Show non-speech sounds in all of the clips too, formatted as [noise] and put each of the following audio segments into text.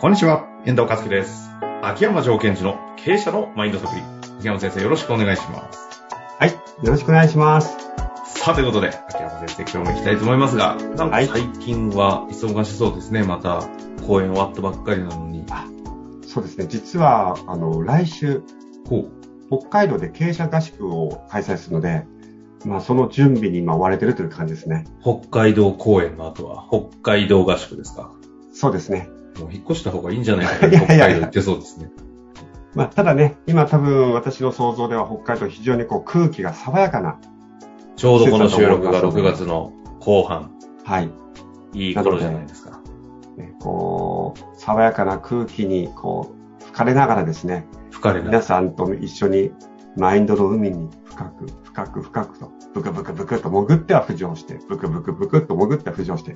こんにちは、遠藤和樹です。秋山条件時の経営者のマインド作り。秋山先生、よろしくお願いします。はい。よろしくお願いします。さあ、ということで、秋山先生、今日も行きたいと思いますが、なんかはい最近は忙しそうですね。また、公演終わったばっかりなのに。そうですね。実は、あの、来週、ほう。北海道で経営者合宿を開催するので、まあ、その準備に今追われてるという感じですね。北海道公演の後は、北海道合宿ですか？そうですね。もう引っ越した方がいいんじゃないかと [laughs] 北海道行ってそうですね。まあ、ただね、今多分私の想像では北海道非常にこう空気が爽やかな、ちょうどこの収録が6月の後半、はい。いい頃じゃないですか。ねこう、爽やかな空気にこう、吹かれながらですね、吹かれな皆さんと一緒にマインドの海に深く深く深くと、ブクブクブクと潜っては浮上して、ブクブクブクと潜っては浮上して、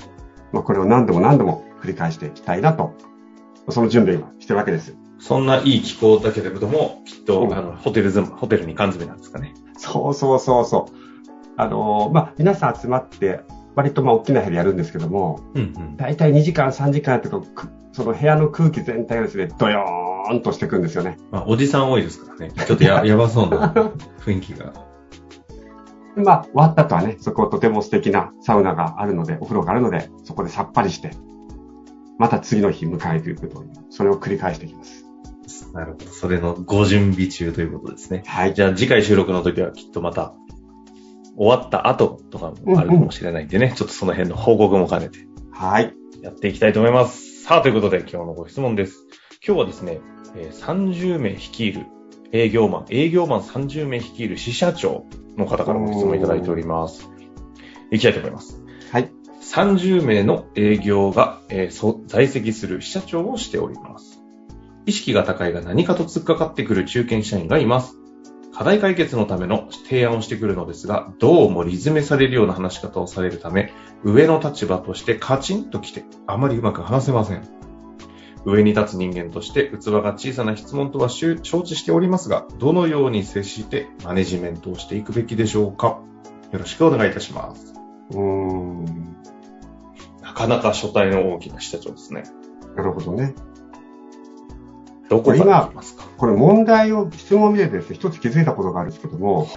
まあ、これを何度も何度も繰り返していきたいなと、その準備を今してるわけです。そんないい気候だけれども、きっと、うんあの、ホテルズム、ホテルに缶詰なんですかね。そうそうそうそう。あのーまあ、皆さん集まって、割とまあ大きな部屋でやるんですけども、うんうん。だいたい2時間3時間やってこうくその部屋の空気全体がですね、ドヨーンとしていくんですよね。まあ、おじさん多いですからね。ちょっとや、やばそうな雰囲気が。でまあ、終わった後はね、そことても素敵なサウナがあるので、お風呂があるので、そこでさっぱりして、また次の日迎えていくという、それを繰り返していきます。なるほど。それのご準備中ということですね。はい。じゃあ次回収録の時はきっとまた、終わった後とかもあるかもしれないんでね、ちょっとその辺の報告も兼ねてはい。やっていきたいと思います。さあ、ということで今日のご質問です。今日はですね、えー30名率いる営業マン、営業マン30名率いる支社長の方からご質問いただいております。いきたいと思います。はい。30名の営業が、えーそ在籍する支社長をしております。意識が高いが何かと突っかかってくる中堅社員がいます。課題解決のための提案をしてくるのですが、どうもリズメされるような話し方をされるため、上の立場としてカチンと来て、あまりうまく話せません。上に立つ人間として器が小さな質問とは承知しておりますが、どのように接してマネジメントをしていくべきでしょうか？よろしくお願いいたします。うーん。なかなか初対の大きな支社長ですね。なるほどね。どこからますか？これ問題を、質問を見ててですね、一つ気づいたことがあるんですけども、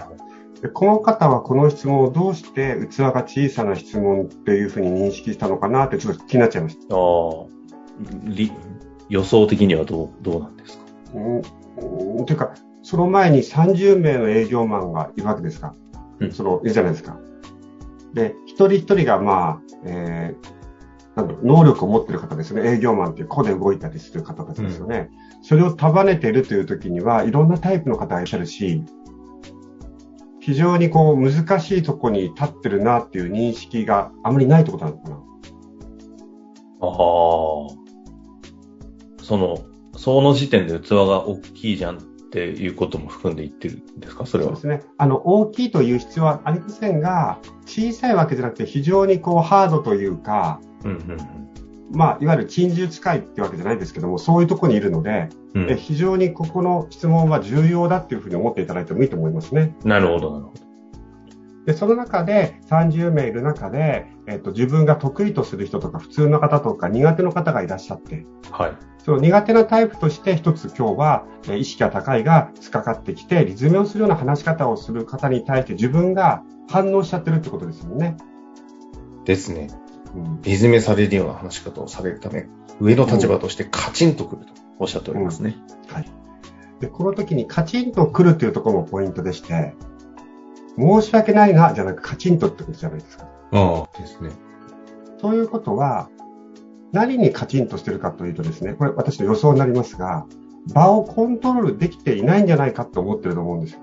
でこの方はこの質問をどうして器が小さな質問っていうふうに認識したのかなってちょっと気になっちゃいました。ああ、り予想的にはどう、どうなんですか？うん、うんというか、その前に30名の営業マンがいるわけですか？うんその、いるじゃないですか。で、一人一人がまあ、えー、なんだろう能力を持っている方ですよね。営業マンっていう個で動いたりする方たちですよね。それを束ねているという時には、いろんなタイプの方がいらっしゃるし、非常にこう難しいとこに立ってるなっていう認識があまりないってことなのかな。ああ。その、その時点で器が大きいじゃんっていうことも含んで言ってるんですか？それはそうで。すね。あの、大きいという必要はありませんが、小さいわけじゃなくて非常にこうハードというか、うんうんまあ、いわゆる珍獣使いってわけじゃないですけども、そういうところにいるので、うん。うんえ非常にここの質問は重要だっていうふうに思っていただいてもいいと思いますね。なるほど、なるほど。で、その中で、30名いる中で、えっと、自分が得意とする人とか、普通の方とか、苦手の方がいらっしゃって、はい。その苦手なタイプとして一つ今日は、えー意識が高いが突っかかってきて、リズムをするような話し方をする方に対して自分が反応しちゃってるってことですよね。ですね。うんリズメされるような話し方をされるため、上の立場としてカチンとくるとおっしゃっておりますね。はい。で、この時にカチンと来るというところもポイントでして、申し訳ないな、じゃなくカチンとってことじゃないですか。ああ、ですね。ということは、何にカチンとしてるかというとですね、これ私の予想になりますが、場をコントロールできていないんじゃないかと思ってると思うんですよ。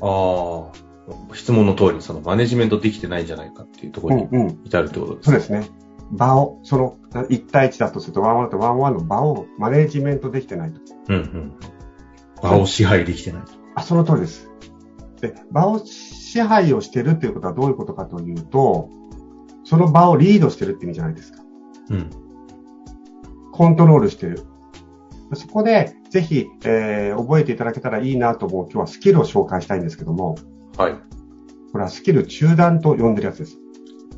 ああ、質問の通り、そのマネジメントできてないんじゃないかっていうところにうんうん。至るってことですね。そうですね。場を、その1対1だとすると、ワンワンとワンワンの場をマネジメントできてないと。うんうん。場を支配できてない。あ、その通りです。で、場を支配をしてるということはどういうことかというと、その場をリードしてるって意味じゃないですか。うん。コントロールしてる。そこで、ぜひ、えー覚えていただけたらいいなと思う今日はスキルを紹介したいんですけども、はい。これはスキル中断と呼んでるやつです。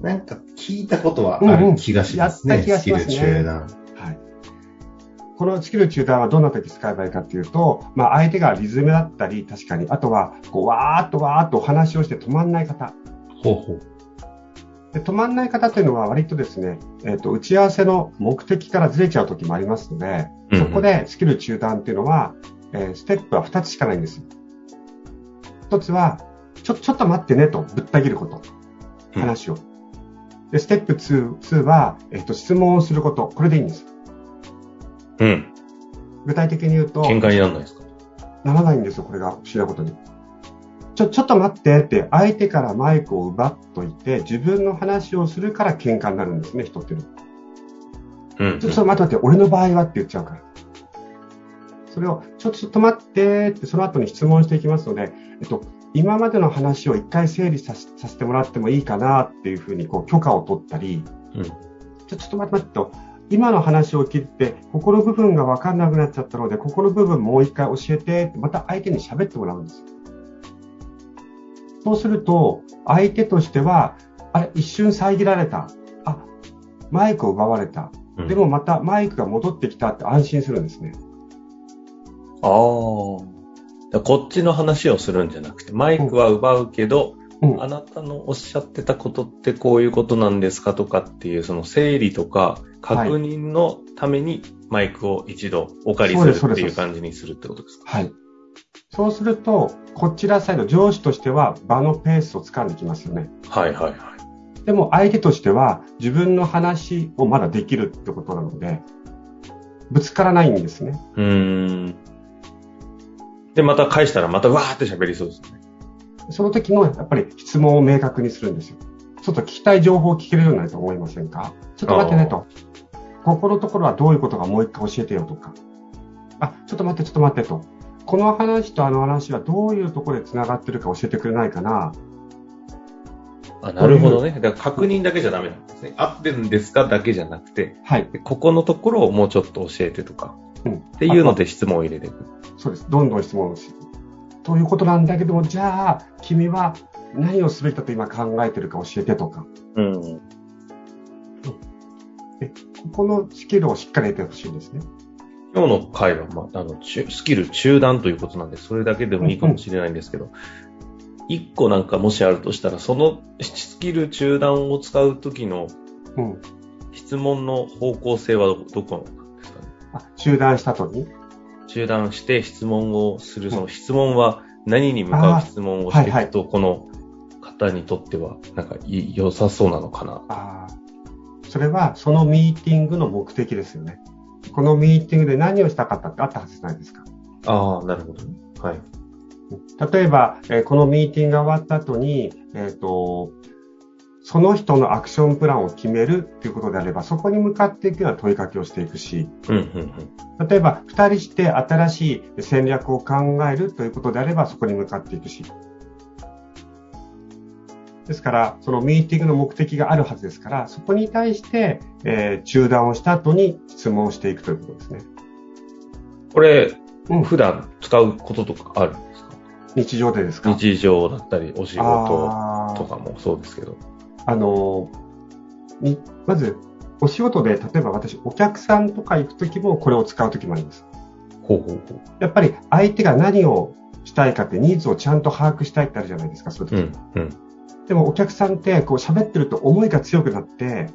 なんか聞いたことはある気がしますね。うんうんやった気がしますねスキル中断。はい。このスキル中断はどんな時使えばいいかっていうと、まあ、相手がリズムだったり、確かに、あとは、こう、わーっとわーっとお話をして止まんない方。ほうほう。で止まんない方というのは割とですね、えっ、と、打ち合わせの目的からずれちゃう時もありますので、うんうんそこでスキル中断っていうのは、えーステップは2つしかないんですよ。1つは、ちょ、ちょっと待ってねとぶった切ること。うん話を。で、ステップ2、2は、えっ、と、質問をすること。これでいいんです。うん。具体的に言うと、喧嘩にならないですか？ならないんですよ、これが不思議なことに。ちょ、ちょっと待ってって、相手からマイクを奪っといて、自分の話をするから喧嘩になるんですね、人っていうのは。うん。ちょ、ちょっと待って待って、俺の場合はって言っちゃうから。それを、ちょ、ちょっと待ってって、その後に質問していきますので、えっと、今までの話を一回整理させさせてもらってもいいかなっていうふうに、こう、許可を取ったり、うんちょ、ちょっと待って待ってと、今の話を聞いて、ここの部分が分かんなくなっちゃったので、ここの部分もう一回教えてまた相手に喋ってもらうんです。そうすると、相手としては、あれ、一瞬遮られた。あ、マイクを奪われた。うんでも、またマイクが戻ってきたって安心するんですね。ああ。だからこっちの話をするんじゃなくて、マイクは奪うけど、うんあなたのおっしゃってたことってこういうことなんですかとかっていう、その整理とか確認のためにマイクを一度お借りするっていう感じにするってことですか？はい。そうすると、こちらサイド、上司としては場のペースを掴んできますよね。はいはいはい。でも相手としては自分の話をまだできるってことなので、ぶつからないんですね。うーん。で、また返したらまたわーって喋りそうですね。その時のやっぱり質問を明確にするんですよ。ちょっと聞きたい情報を聞けるようになると思いませんか？ちょっと待ってねと。ここのところはどういうことかもう一回教えてよとか。あ、ちょっと待って、ちょっと待ってと。この話とあの話はどういうところで繋がってるか教えてくれないかな？あ、なるほどね。だから確認だけじゃダメなんですね。合ってるんですかだけじゃなくて、はい。でここのところをもうちょっと教えてとか、うん。っていうので質問を入れていく。そうです。どんどん質問をしということなんだけども、じゃあ、君は何をすべきだと今考えてるか教えてとか。うん。ここのスキルをしっかり得てほしいんですね。今日の回は、まあ、あの、中スキル中断ということなんで、それだけでもいいかもしれないんですけど、一個なんかもしあるとしたら、そのスキル中断を使うときのうん。質問の方向性はどどこなんですかね。あ、中断した後に？中断して質問をする、その質問は何に向かう質問をしていくと、この方にとっては、なんかい良さそうなのかな。ああ。それは、そのミーティングの目的ですよね。このミーティングで何をしたかったってあったはずじゃないですか。ああ、なるほどね。はい。例えば、えーこのミーティングが終わった後に、えっ、と、その人のアクションプランを決めるっていうことであれば、そこに向かっていくような問いかけをしていくし、うん、うん、うん。例えば、二人して新しい戦略を考えるということであれば、そこに向かっていくし。ですから、そのミーティングの目的があるはずですから、そこに対して、えー中断をした後に質問をしていくということですね。これ、うん普段使うこととかあるんですか？日常でですか？日常だったり、お仕事とかもそうですけど。あのまず、お仕事で、例えば私、お客さんとか行くときもこれを使うときもあります。ほうほうほやっぱり相手が何をしたいかってニーズをちゃんと把握したいってあるじゃないですか、そういうう。時うん、うん。でもお客さんってこう喋ってると思いが強くなって、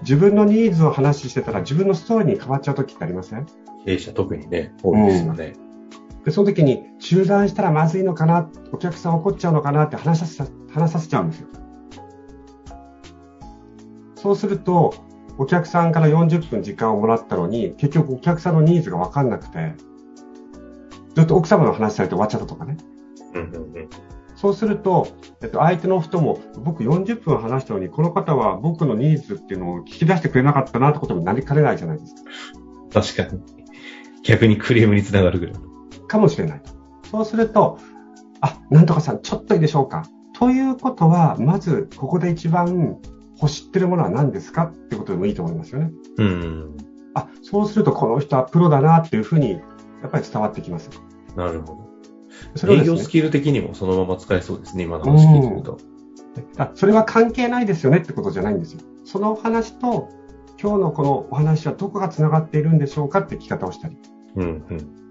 自分のニーズを話してたら自分のストーリーに変わっちゃう時ってありません？経営者特にね、多いですよね。で、その時に中断したらまずいのかな、お客さん怒っちゃうのかなって話させ話させちゃうんですよ。そうすると、お客さんから40分時間をもらったのに、結局お客さんのニーズがわかんなくて、ずっと奥様の話されて終わっちゃったとかね。うん、うん、うん。そうすると、えっと、相手の人も、僕40分話したのに、この方は僕のニーズっていうのを聞き出してくれなかったなってことになりかねないじゃないですか。確かに。逆にクレームにつながるぐらい。かもしれない。そうすると、あ、なんとかさん、ちょっといいでしょうか。ということは、まず、ここで一番欲してるものは何ですかってことでもいいと思いますよね。うん。あ、そうすると、この人はプロだなっていうふうに、やっぱり伝わってきます。なるほそど。れをですね、営業スキル的にもそのまま使えそうですね、今の話聞いてると。あそれは関係ないですよねってことじゃないんですよ。その話と、今日のこのお話はどこが繋がっているんでしょうかって聞き方をしたり。うんうん。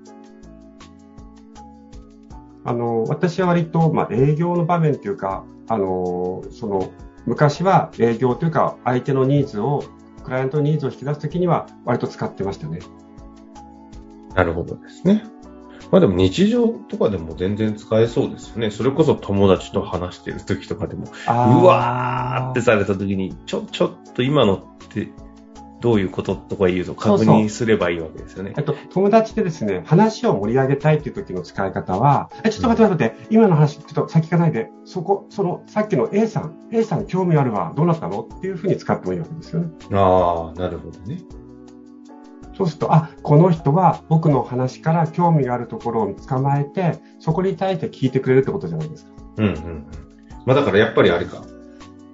あの、私は割と、まあ、営業の場面というか、あの、その、昔は営業というか、相手のニーズを、クライアントのニーズを引き出すときには、割と使ってましたね。なるほどですね。まあでも日常とかでも全然使えそうですよね。それこそ友達と話してる時とかでも、あうわーってされた時に、ちょ、ちょっと今のってどういうこととか言うと確認すればいいわけですよねえ。っと、友達でですね、話を盛り上げたいっていう時の使い方は、え、ちょっと待って待って、今の話、ちょっと先行かないで、そこ、その、さっきの A さん、A さん興味あるわ、どうなったの？っていうふうに使ってもいいわけですよね。ああ、なるほどね。そうすると、あ、この人は僕の話から興味があるところを捕まえて、そこに対して聞いてくれるってことじゃないですか。うんうんうん。まあだからやっぱりあれか。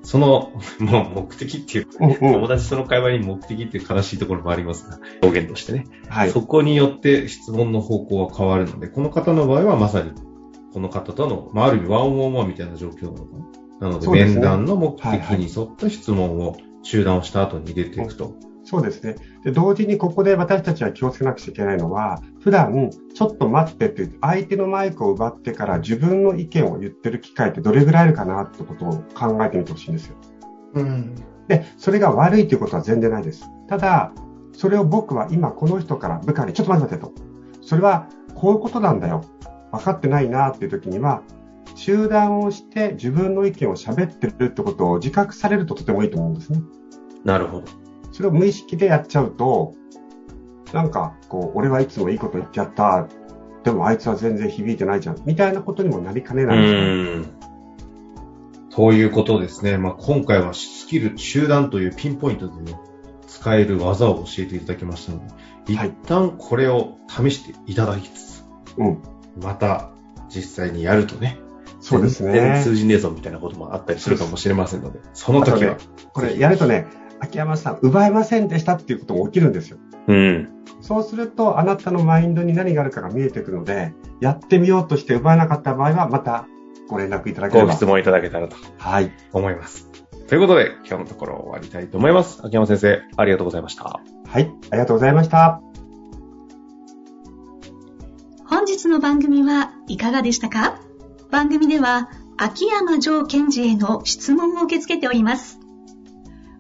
その、[laughs] もう目的っていう友達との会話に目的っていう悲しいところもありますが、表現としてね。はい。そこによって質問の方向は変わるので、この方の場合はまさに、この方との、まあ、ある意味ワンオンワンみたいな状況なのかな。なので、面談の目的に沿った質問を中断をした後に入れていくと。そうですね。で、同時にここで私たちは気をつけなくちゃいけないのは、普段、ちょっと待ってって言って、相手のマイクを奪ってから自分の意見を言ってる機会ってどれぐらいあるかなってことを考えてみてほしいんですよ。うん。で、それが悪いということは全然ないです。ただ、それを僕は今この人から部下にちょっと待って待ってと。それはこういうことなんだよ。分かってないなっていう時には、中断をして自分の意見を喋ってるってことを自覚されるととてもいいと思うんですね。なるほど。それを無意識でやっちゃうと、なんか、こう、俺はいつもいいこと言っちゃった。でもあいつは全然響いてないじゃん。みたいなことにもなりかねうないね。ーん。ということですね。まあ、今回はスキル中断というピンポイントでね、使える技を教えていただきましたので、はい一旦これを試していただきつつ、うん。また実際にやるとね、そうですね。通じねえぞみたいなこともあったりするかもしれませんので、その時は。これやるとね、秋山さん、奪えませんでしたっていうことも起きるんですよ。うん。そうすると、あなたのマインドに何があるかが見えてくるので、やってみようとして奪えなかった場合は、またご連絡いただければ。ご質問いただけたらとはい。思います。ということで、今日のところ終わりたいと思います。秋山先生、ありがとうございました。はい。ありがとうございました。本日の番組はいかがでしたか？番組では秋山城賢治への質問を受け付けております。